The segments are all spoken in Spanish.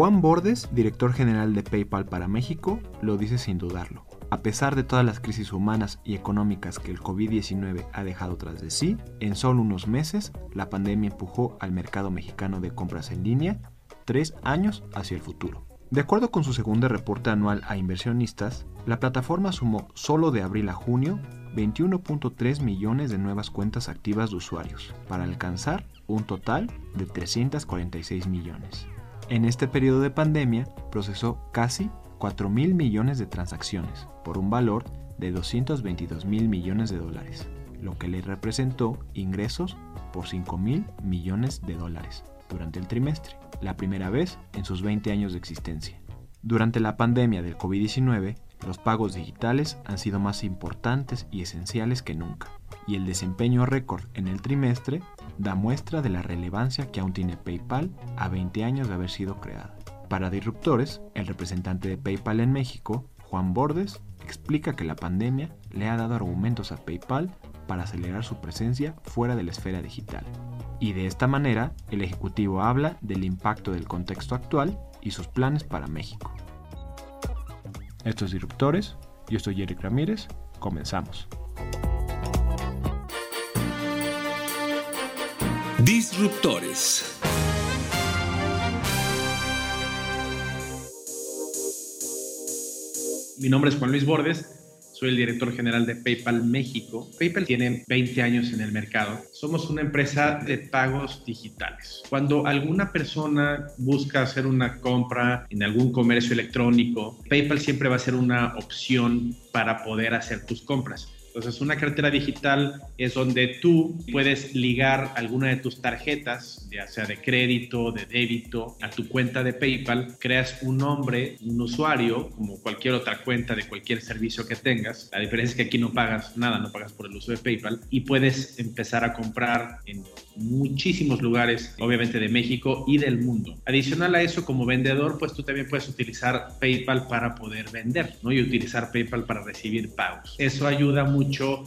Juan Bordes, director general de PayPal para México, lo dice sin dudarlo. A pesar de todas las crisis humanas y económicas que el COVID-19 ha dejado tras de sí, en solo unos meses la pandemia empujó al mercado mexicano de compras en línea tres años hacia el futuro. De acuerdo con su segundo reporte anual a inversionistas, la plataforma sumó solo de abril a junio 21.3 millones de nuevas cuentas activas de usuarios, para alcanzar un total de 346 millones. En este periodo de pandemia procesó casi 4 mil millones de transacciones por un valor de 222 mil millones de dólares, lo que le representó ingresos por 5 mil millones de dólares durante el trimestre, la primera vez en sus 20 años de existencia. Durante la pandemia del COVID-19, los pagos digitales han sido más importantes y esenciales que nunca, y el desempeño récord en el trimestre da muestra de la relevancia que aún tiene PayPal a 20 años de haber sido creada. Para Disruptores, el representante de PayPal en México, Juan Bordes, explica que la pandemia le ha dado argumentos a PayPal para acelerar su presencia fuera de la esfera digital. Y de esta manera, el Ejecutivo habla del impacto del contexto actual y sus planes para México. Esto es Disruptores, yo soy Eric Ramírez, comenzamos. Disruptores. Mi nombre es Juan Luis Bordes, soy el director general de PayPal México. PayPal tiene 20 años en el mercado. Somos una empresa de pagos digitales. Cuando alguna persona busca hacer una compra en algún comercio electrónico, PayPal siempre va a ser una opción para poder hacer tus compras. Entonces, una cartera digital es donde tú puedes ligar alguna de tus tarjetas, ya sea de crédito, de débito, a tu cuenta de PayPal, creas un nombre, un usuario, como cualquier otra cuenta de cualquier servicio que tengas. La diferencia es que aquí no pagas nada, no pagas por el uso de PayPal y puedes empezar a comprar en muchísimos lugares, obviamente de México y del mundo. Adicional a eso, como vendedor, pues tú también puedes utilizar PayPal para poder vender, ¿no? Y utilizar PayPal para recibir pagos. Eso ayuda mucho,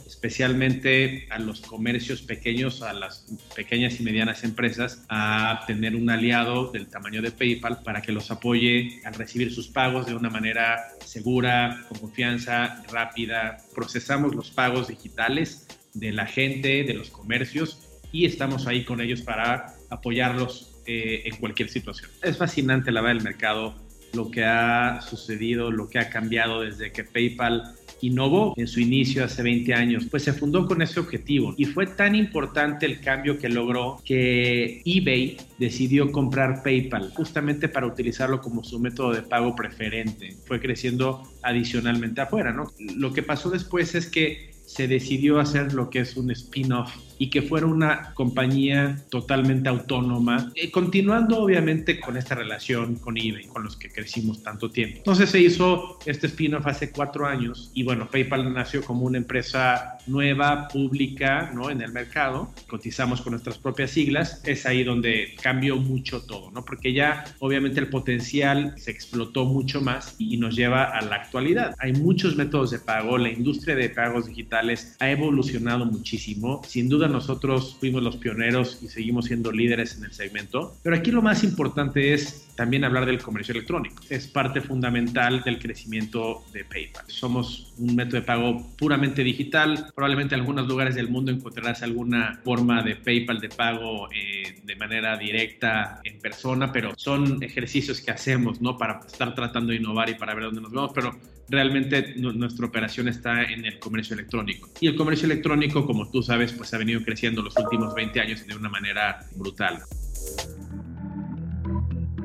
especialmente a los comercios pequeños, a las pequeñas y medianas empresas, a tener un aliado del tamaño de PayPal para que los apoye al recibir sus pagos de una manera segura, con confianza, rápida. Procesamos los pagos digitales de la gente, de los comercios y estamos ahí con ellos para apoyarlos eh, en cualquier situación. Es fascinante la verdad del mercado, lo que ha sucedido, lo que ha cambiado desde que PayPal innovó en su inicio hace 20 años, pues se fundó con ese objetivo y fue tan importante el cambio que logró que eBay decidió comprar PayPal justamente para utilizarlo como su método de pago preferente. Fue creciendo adicionalmente afuera, ¿no? Lo que pasó después es que se decidió hacer lo que es un spin-off y que fuera una compañía totalmente autónoma, eh, continuando obviamente con esta relación con eBay, con los que crecimos tanto tiempo. Entonces se hizo este spin-off hace cuatro años y bueno, PayPal nació como una empresa nueva, pública, ¿no? En el mercado, cotizamos con nuestras propias siglas, es ahí donde cambió mucho todo, ¿no? Porque ya obviamente el potencial se explotó mucho más y nos lleva a la actualidad. Hay muchos métodos de pago, la industria de pagos digitales ha evolucionado muchísimo, sin duda nosotros fuimos los pioneros y seguimos siendo líderes en el segmento, pero aquí lo más importante es también hablar del comercio electrónico. Es parte fundamental del crecimiento de PayPal. Somos un método de pago puramente digital. Probablemente en algunos lugares del mundo encontrarás alguna forma de PayPal de pago eh, de manera directa en persona, pero son ejercicios que hacemos, ¿no? Para estar tratando de innovar y para ver dónde nos vamos, pero realmente nuestra operación está en el comercio electrónico. Y el comercio electrónico, como tú sabes, pues ha venido creciendo los últimos 20 años de una manera brutal.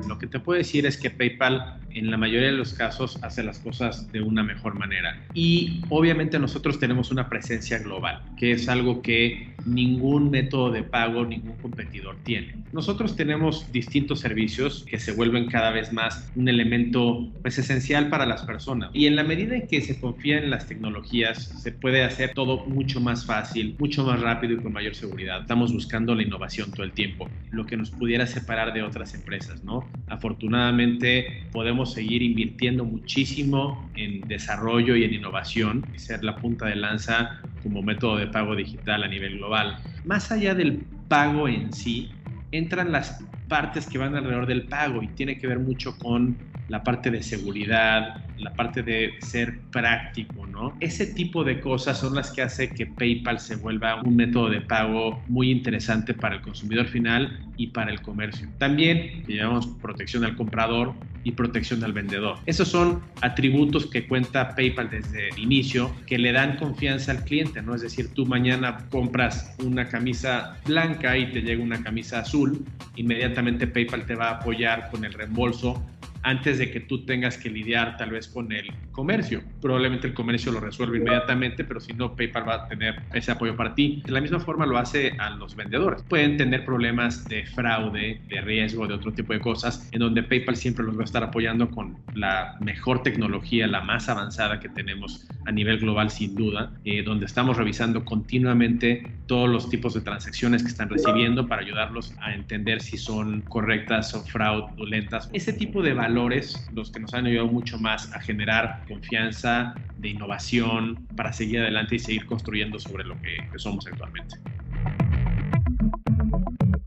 Lo que te puedo decir es que PayPal en la mayoría de los casos hace las cosas de una mejor manera. Y obviamente nosotros tenemos una presencia global, que es algo que ningún método de pago, ningún competidor tiene. Nosotros tenemos distintos servicios que se vuelven cada vez más un elemento pues, esencial para las personas. Y en la medida en que se confía en las tecnologías, se puede hacer todo mucho más fácil, mucho más rápido y con mayor seguridad. Estamos buscando la innovación todo el tiempo, lo que nos pudiera separar de otras empresas, ¿no? Afortunadamente podemos seguir invirtiendo muchísimo en desarrollo y en innovación y ser la punta de lanza como método de pago digital a nivel global. Más allá del pago en sí, entran las partes que van alrededor del pago y tiene que ver mucho con la parte de seguridad, la parte de ser práctico, ¿no? Ese tipo de cosas son las que hace que PayPal se vuelva un método de pago muy interesante para el consumidor final y para el comercio. También llevamos protección al comprador y protección al vendedor. Esos son atributos que cuenta PayPal desde el inicio que le dan confianza al cliente, ¿no? Es decir, tú mañana compras una camisa blanca y te llega una camisa azul, inmediatamente PayPal te va a apoyar con el reembolso antes de que tú tengas que lidiar tal vez con el comercio. Probablemente el comercio lo resuelve inmediatamente, pero si no, PayPal va a tener ese apoyo para ti. De la misma forma lo hace a los vendedores. Pueden tener problemas de fraude, de riesgo, de otro tipo de cosas, en donde PayPal siempre los va a estar apoyando con la mejor tecnología, la más avanzada que tenemos a nivel global sin duda, eh, donde estamos revisando continuamente todos los tipos de transacciones que están recibiendo para ayudarlos a entender si son correctas o fraudulentas. Ese tipo de los que nos han ayudado mucho más a generar confianza, de innovación, para seguir adelante y seguir construyendo sobre lo que somos actualmente.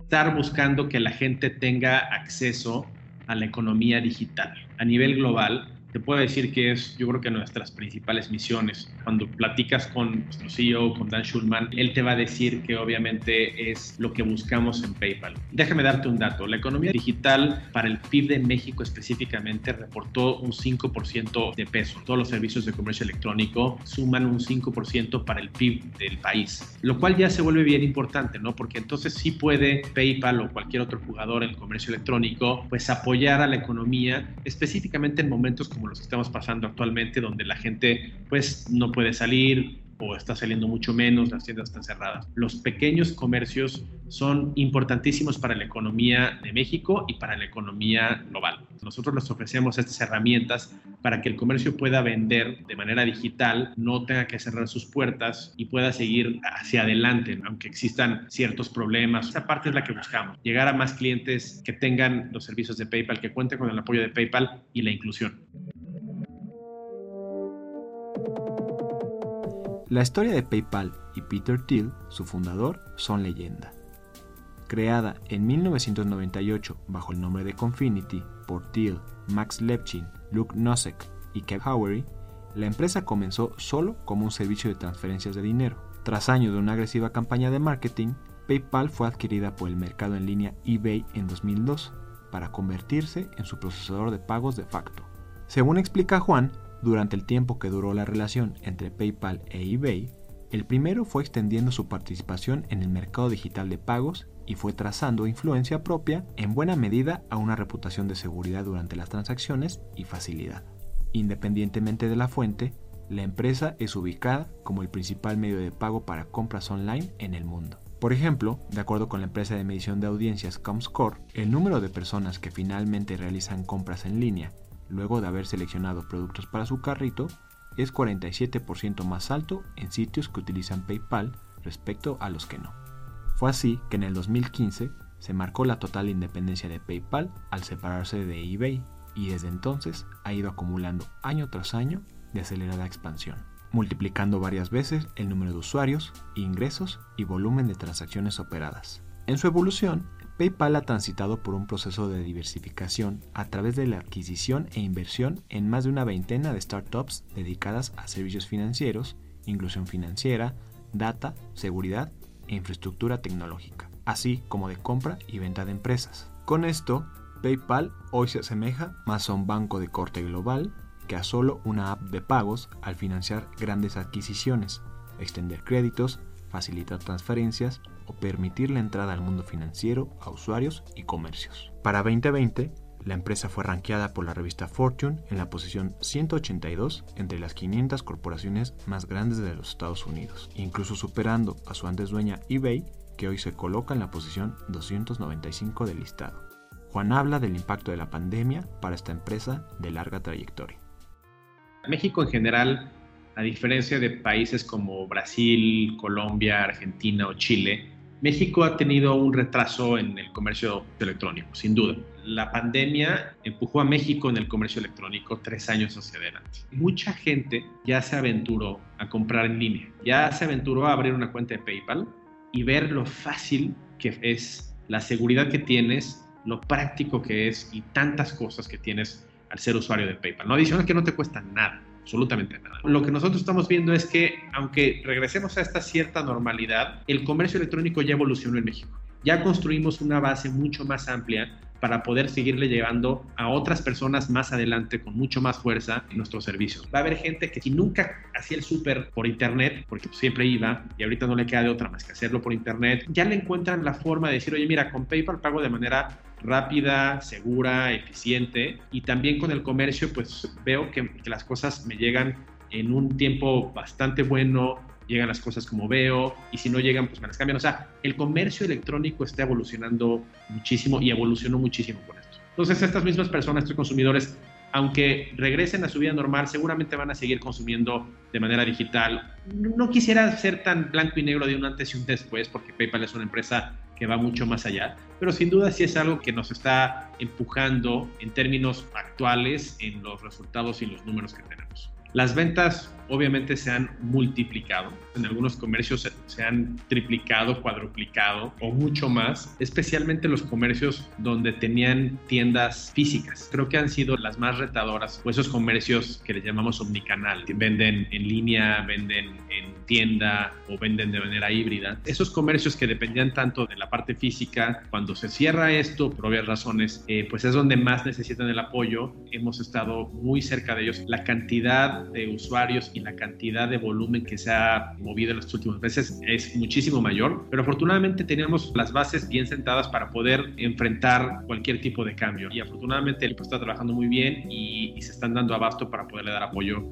Estar buscando que la gente tenga acceso a la economía digital a nivel global te puedo decir que es, yo creo que nuestras principales misiones. Cuando platicas con nuestro CEO, con Dan Schulman, él te va a decir que obviamente es lo que buscamos en PayPal. Déjame darte un dato. La economía digital para el PIB de México específicamente reportó un 5% de peso. Todos los servicios de comercio electrónico suman un 5% para el PIB del país, lo cual ya se vuelve bien importante, ¿no? Porque entonces sí puede PayPal o cualquier otro jugador en el comercio electrónico pues apoyar a la economía específicamente en momentos como los que estamos pasando actualmente, donde la gente pues no puede salir o está saliendo mucho menos, las tiendas están cerradas. Los pequeños comercios son importantísimos para la economía de México y para la economía global. Nosotros les ofrecemos estas herramientas para que el comercio pueda vender de manera digital, no tenga que cerrar sus puertas y pueda seguir hacia adelante, aunque existan ciertos problemas. Esa parte es la que buscamos, llegar a más clientes que tengan los servicios de PayPal, que cuenten con el apoyo de PayPal y la inclusión. La historia de PayPal y Peter Thiel, su fundador, son leyenda. Creada en 1998 bajo el nombre de Confinity por Thiel, Max Levchin, Luke Nosek y Kev Howery, la empresa comenzó solo como un servicio de transferencias de dinero. Tras años de una agresiva campaña de marketing, PayPal fue adquirida por el mercado en línea eBay en 2002 para convertirse en su procesador de pagos de facto. Según explica Juan, durante el tiempo que duró la relación entre PayPal e eBay, el primero fue extendiendo su participación en el mercado digital de pagos y fue trazando influencia propia en buena medida a una reputación de seguridad durante las transacciones y facilidad. Independientemente de la fuente, la empresa es ubicada como el principal medio de pago para compras online en el mundo. Por ejemplo, de acuerdo con la empresa de medición de audiencias Comscore, el número de personas que finalmente realizan compras en línea luego de haber seleccionado productos para su carrito, es 47% más alto en sitios que utilizan PayPal respecto a los que no. Fue así que en el 2015 se marcó la total independencia de PayPal al separarse de eBay y desde entonces ha ido acumulando año tras año de acelerada expansión, multiplicando varias veces el número de usuarios, ingresos y volumen de transacciones operadas. En su evolución, PayPal ha transitado por un proceso de diversificación a través de la adquisición e inversión en más de una veintena de startups dedicadas a servicios financieros, inclusión financiera, data, seguridad e infraestructura tecnológica, así como de compra y venta de empresas. Con esto, PayPal hoy se asemeja más a un banco de corte global que a solo una app de pagos al financiar grandes adquisiciones, extender créditos, facilitar transferencias o permitir la entrada al mundo financiero a usuarios y comercios. Para 2020, La empresa fue rankeada por la revista Fortune en la posición 182 entre las 500 corporaciones más grandes de los Estados Unidos, incluso superando a su antes dueña eBay, que hoy se coloca en la posición 295 del listado. Juan habla del impacto de la pandemia para esta empresa de larga trayectoria. México en general, a diferencia de países como Brasil, Colombia, Argentina o Chile, México ha tenido un retraso en el comercio electrónico, sin duda. La pandemia empujó a México en el comercio electrónico tres años hacia adelante. Mucha gente ya se aventuró a comprar en línea, ya se aventuró a abrir una cuenta de PayPal y ver lo fácil que es, la seguridad que tienes, lo práctico que es y tantas cosas que tienes al ser usuario de PayPal. No adicional que no te cuesta nada absolutamente nada. Lo que nosotros estamos viendo es que, aunque regresemos a esta cierta normalidad, el comercio electrónico ya evolucionó en México. Ya construimos una base mucho más amplia para poder seguirle llevando a otras personas más adelante con mucho más fuerza en nuestros servicios. Va a haber gente que si nunca hacía el súper por internet, porque siempre iba y ahorita no le queda de otra más que hacerlo por internet, ya le encuentran la forma de decir, oye, mira, con PayPal pago de manera rápida, segura, eficiente y también con el comercio pues veo que, las cosas me llegan en un tiempo bastante bueno, llegan las cosas como veo y si no llegan pues me las cambian. O sea, el comercio electrónico está evolucionando muchísimo y evolucionó muchísimo con esto. Entonces estas mismas personas, estos consumidores, aunque regresen a su vida normal, seguramente van a seguir consumiendo de manera digital. No quisiera ser tan blanco y negro de un antes y un después, porque PayPal es una empresa que va mucho más allá, pero sin duda sí es algo que nos está empujando en términos actuales en los resultados y los números que tenemos. Las ventas obviamente se han multiplicado. En algunos comercios se, han triplicado, cuadruplicado o mucho más, especialmente los comercios donde tenían tiendas físicas. Creo que han sido las más retadoras o esos comercios que le llamamos omnicanal, que venden en línea, venden en tienda o venden de manera híbrida. Esos comercios que dependían tanto de la parte física, cuando se cierra esto, por obvias razones, eh, pues es donde más necesitan el apoyo. Hemos estado muy cerca de ellos. La cantidad de usuarios y la cantidad de volumen que se ha movido en los últimos meses es muchísimo mayor, pero afortunadamente tenemos las bases bien sentadas para poder enfrentar cualquier tipo de cambio. Y afortunadamente el equipo está trabajando muy bien y, y se están dando abasto para poderle dar apoyo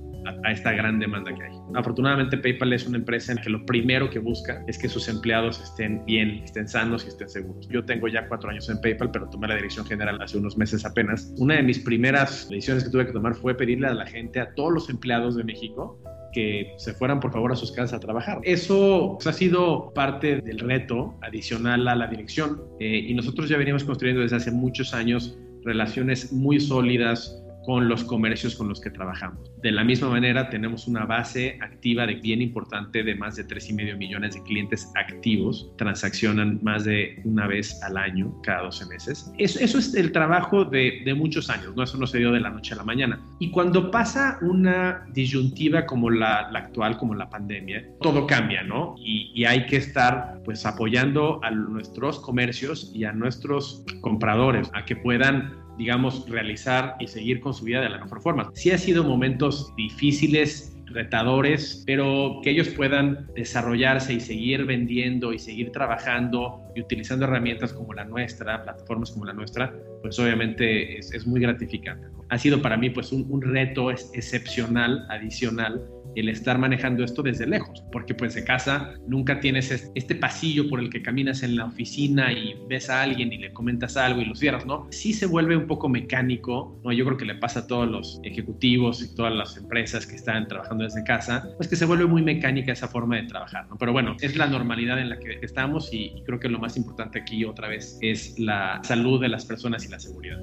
a, esta gran demanda que hay. Afortunadamente PayPal es una empresa en que lo primero que busca es que sus empleados estén bien, estén sanos y estén seguros. Yo tengo ya cuatro años en PayPal, pero tomé la dirección general hace unos meses apenas. Una de mis primeras decisiones que tuve que tomar fue pedirle a la gente, a todos los empleados de México, que se fueran por favor a sus casas a trabajar. Eso pues, ha sido parte del reto adicional a la dirección eh, y nosotros ya veníamos construyendo desde hace muchos años relaciones muy sólidas con los comercios con los que trabajamos. De la misma manera, tenemos una base activa de bien importante de más de 3,5 millones de clientes activos, transaccionan más de una vez al año, cada 12 meses. Eso, eso es el trabajo de, muchos años, ¿no? Eso no se dio de la noche a la mañana. Y cuando pasa una disyuntiva como la, la actual, como la pandemia, todo cambia, ¿no? Y, y hay que estar pues apoyando a nuestros comercios y a nuestros compradores a que puedan digamos, realizar y seguir con su vida de la mejor forma. Sí ha sido momentos difíciles, retadores, pero que ellos puedan desarrollarse y seguir vendiendo y seguir trabajando y utilizando herramientas como la nuestra, plataformas como la nuestra, pues obviamente es, muy gratificante. Ha sido para mí pues un, un reto excepcional, adicional, el estar manejando esto desde lejos, porque pues de casa nunca tienes este pasillo por el que caminas en la oficina y ves a alguien y le comentas algo y lo cierras, ¿no? Sí se vuelve un poco mecánico, ¿no? Yo creo que le pasa a todos los ejecutivos y todas las empresas que están trabajando desde casa, pues que se vuelve muy mecánica esa forma de trabajar, ¿no? Pero bueno, es la normalidad en la que estamos y, y creo que lo más importante aquí otra vez es la salud de las personas y la seguridad.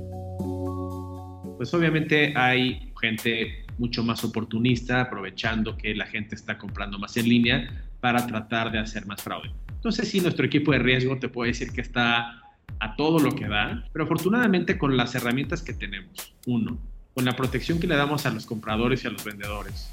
Pues obviamente hay gente mucho más oportunista, aprovechando que la gente está comprando más en línea para tratar de hacer más fraude. Entonces, sí, nuestro equipo de riesgo te puede decir que está a todo lo que da, pero afortunadamente con las herramientas que tenemos, uno, con la protección que le damos a los compradores y a los vendedores,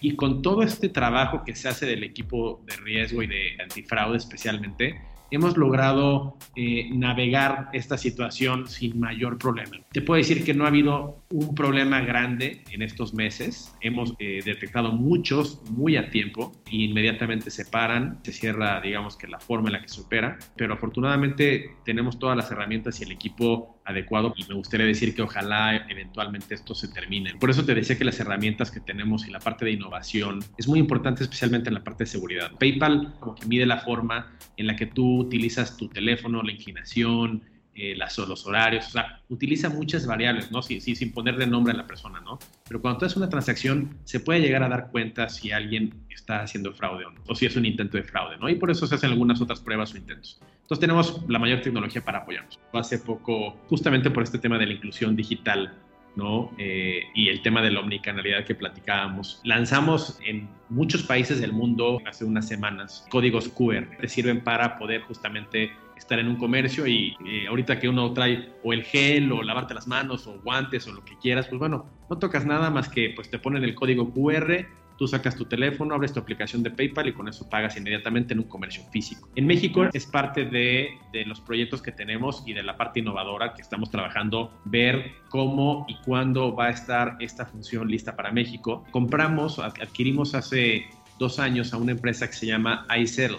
y con todo este trabajo que se hace del equipo de riesgo y de antifraude especialmente, hemos logrado eh, navegar esta situación sin mayor problema. Te puedo decir que no ha habido un problema grande en estos meses. Hemos eh, detectado muchos muy a tiempo e inmediatamente se paran, se cierra, digamos que la forma en la que se opera, pero afortunadamente tenemos todas las herramientas y el equipo adecuado y me gustaría decir que ojalá eventualmente esto se termine. Por eso te decía que las herramientas que tenemos y la parte de innovación es muy importante especialmente en la parte de seguridad. PayPal como que mide la forma en la que tú utilizas tu teléfono, la inclinación, eh, las, los horarios, o sea, utiliza muchas variables, ¿no? Sí, sí, sin ponerle nombre a la persona, ¿no? Pero cuando tú haces una transacción, se puede llegar a dar cuenta si alguien está haciendo fraude o no, o si es un intento de fraude, ¿no? Y por eso se hacen algunas otras pruebas o intentos. Entonces tenemos la mayor tecnología para apoyarnos. Hace poco, justamente por este tema de la inclusión digital, ¿no? Eh, y el tema de la omnicanalidad que platicábamos. Lanzamos en muchos países del mundo hace unas semanas códigos QR que sirven para poder justamente estar en un comercio y eh, ahorita que uno trae o el gel o lavarte las manos o guantes o lo que quieras, pues bueno, no tocas nada más que pues te ponen el código QR Tú sacas tu teléfono, abres tu aplicación de PayPal y con eso pagas inmediatamente en un comercio físico. En México es parte de, de los proyectos que tenemos y de la parte innovadora que estamos trabajando, ver cómo y cuándo va a estar esta función lista para México. Compramos, adquirimos hace dos años a una empresa que se llama iSettle.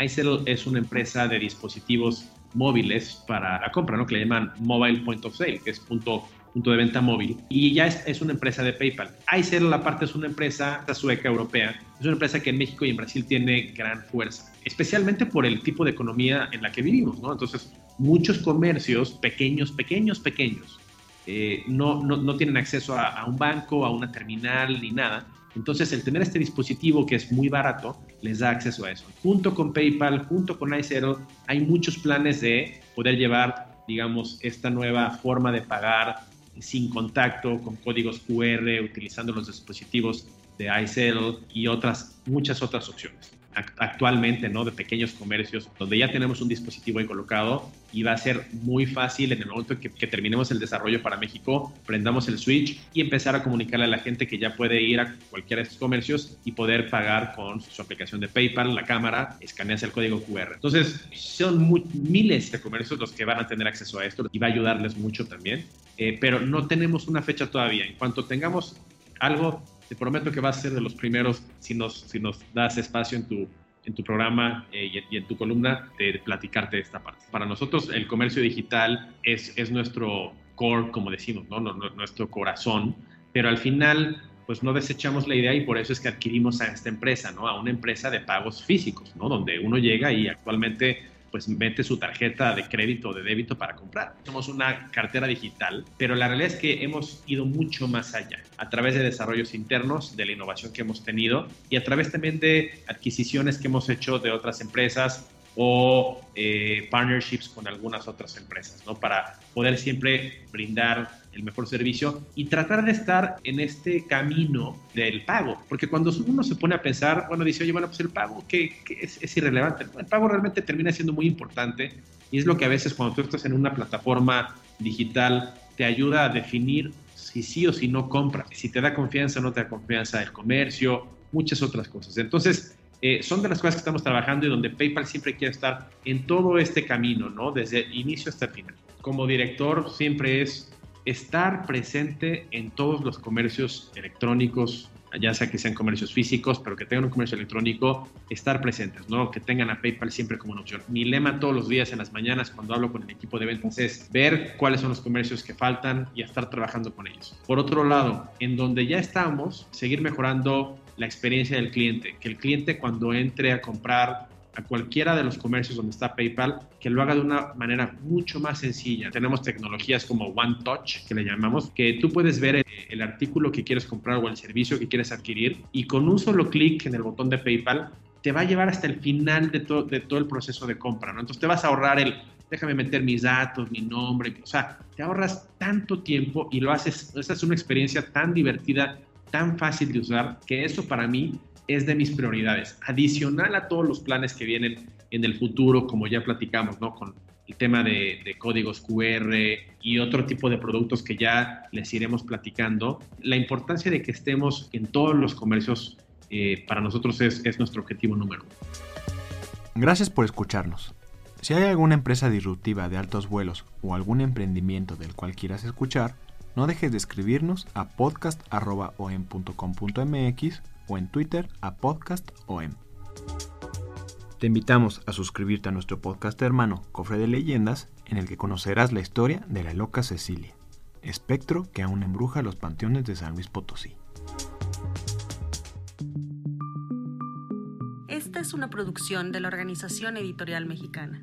iSettle es una empresa de dispositivos móviles para la compra, ¿no? que le llaman Mobile Point of Sale, que es punto punto de venta móvil, y ya es, una empresa de PayPal. iSettle, la parte, es una empresa sueca europea, es una empresa que en México y en Brasil tiene gran fuerza, especialmente por el tipo de economía en la que vivimos, ¿no? Entonces, muchos comercios pequeños, pequeños, pequeños, eh, no, no, tienen acceso a, a un banco, a una terminal ni nada. Entonces, el tener este dispositivo que es muy barato les da acceso a eso. Junto con PayPal, junto con iSettle, hay muchos planes de poder llevar, digamos, esta nueva forma de pagar sin contacto, con códigos QR, utilizando los dispositivos de iSettle y otras, muchas otras opciones actualmente, ¿no? De pequeños comercios, donde ya tenemos un dispositivo ahí colocado y va a ser muy fácil en el momento que, terminemos el desarrollo para México, prendamos el switch y empezar a comunicarle a la gente que ya puede ir a cualquiera de estos comercios y poder pagar con su aplicación de PayPal, la cámara, escaneas el código QR. Entonces, son miles de comercios los que van a tener acceso a esto y va a ayudarles mucho también, eh, pero no tenemos una fecha todavía. En cuanto tengamos algo te prometo que vas a ser de los primeros si nos, si nos das espacio en tu, en tu programa eh, y, en tu columna de, platicarte de esta parte. Para nosotros el comercio digital es, es nuestro core, como decimos, ¿no? nuestro corazón, pero al final pues no desechamos la idea y por eso es que adquirimos a esta empresa, ¿no? A una empresa de pagos físicos, ¿no? Donde uno llega y actualmente pues mete su tarjeta de crédito o de débito para comprar. Somos una cartera digital, pero la realidad es que hemos ido mucho más allá a través de desarrollos internos, de la innovación que hemos tenido y a través también de adquisiciones que hemos hecho de otras empresas o eh, partnerships con algunas otras empresas, ¿no? Para poder siempre brindar el mejor servicio y tratar de estar en este camino del pago. Porque cuando uno se pone a pensar, bueno, dice, oye, bueno, pues el pago que, es, es, irrelevante. El pago realmente termina siendo muy importante y es lo que a veces cuando tú estás en una plataforma digital te ayuda a definir si sí o si no compras, si te da confianza o no te da confianza el comercio, muchas otras cosas. Entonces, eh, son de las cosas que estamos trabajando y donde PayPal siempre quiere estar en todo este camino, ¿no? Desde el inicio hasta el final. Como director siempre es estar presente en todos los comercios electrónicos, ya sea que sean comercios físicos, pero que tengan un comercio electrónico, estar presentes, ¿no? Que tengan a PayPal siempre como una opción. Mi lema todos los días en las mañanas cuando hablo con el equipo de ventas es ver cuáles son los comercios que faltan y estar trabajando con ellos. Por otro lado, en donde ya estamos, seguir mejorando la experiencia del cliente, que el cliente cuando entre a comprar a cualquiera de los comercios donde está PayPal, que lo haga de una manera mucho más sencilla. Tenemos tecnologías como One Touch, que le llamamos, que tú puedes ver el, artículo que quieres comprar o el servicio que quieres adquirir y con un solo clic en el botón de PayPal te va a llevar hasta el final de, de todo el proceso de compra, ¿no? Entonces te vas a ahorrar el, déjame meter mis datos, mi nombre, o sea, te ahorras tanto tiempo y lo haces, esa es una experiencia tan divertida, tan fácil de usar, que eso para mí es de mis prioridades. Adicional a todos los planes que vienen en el futuro, como ya platicamos, ¿no? Con el tema de, códigos QR y otro tipo de productos que ya les iremos platicando, la importancia de que estemos en todos los comercios eh, para nosotros es, es nuestro objetivo número uno. Gracias por escucharnos. Si hay alguna empresa disruptiva de altos vuelos o algún emprendimiento del cual quieras escuchar, no dejes de escribirnos a podcast.om.com.mx o en Twitter a podcastom. Te invitamos a suscribirte a nuestro podcast hermano Cofre de Leyendas, en el que conocerás la historia de la loca Cecilia, espectro que aún embruja los panteones de San Luis Potosí. Esta es una producción de la Organización Editorial Mexicana.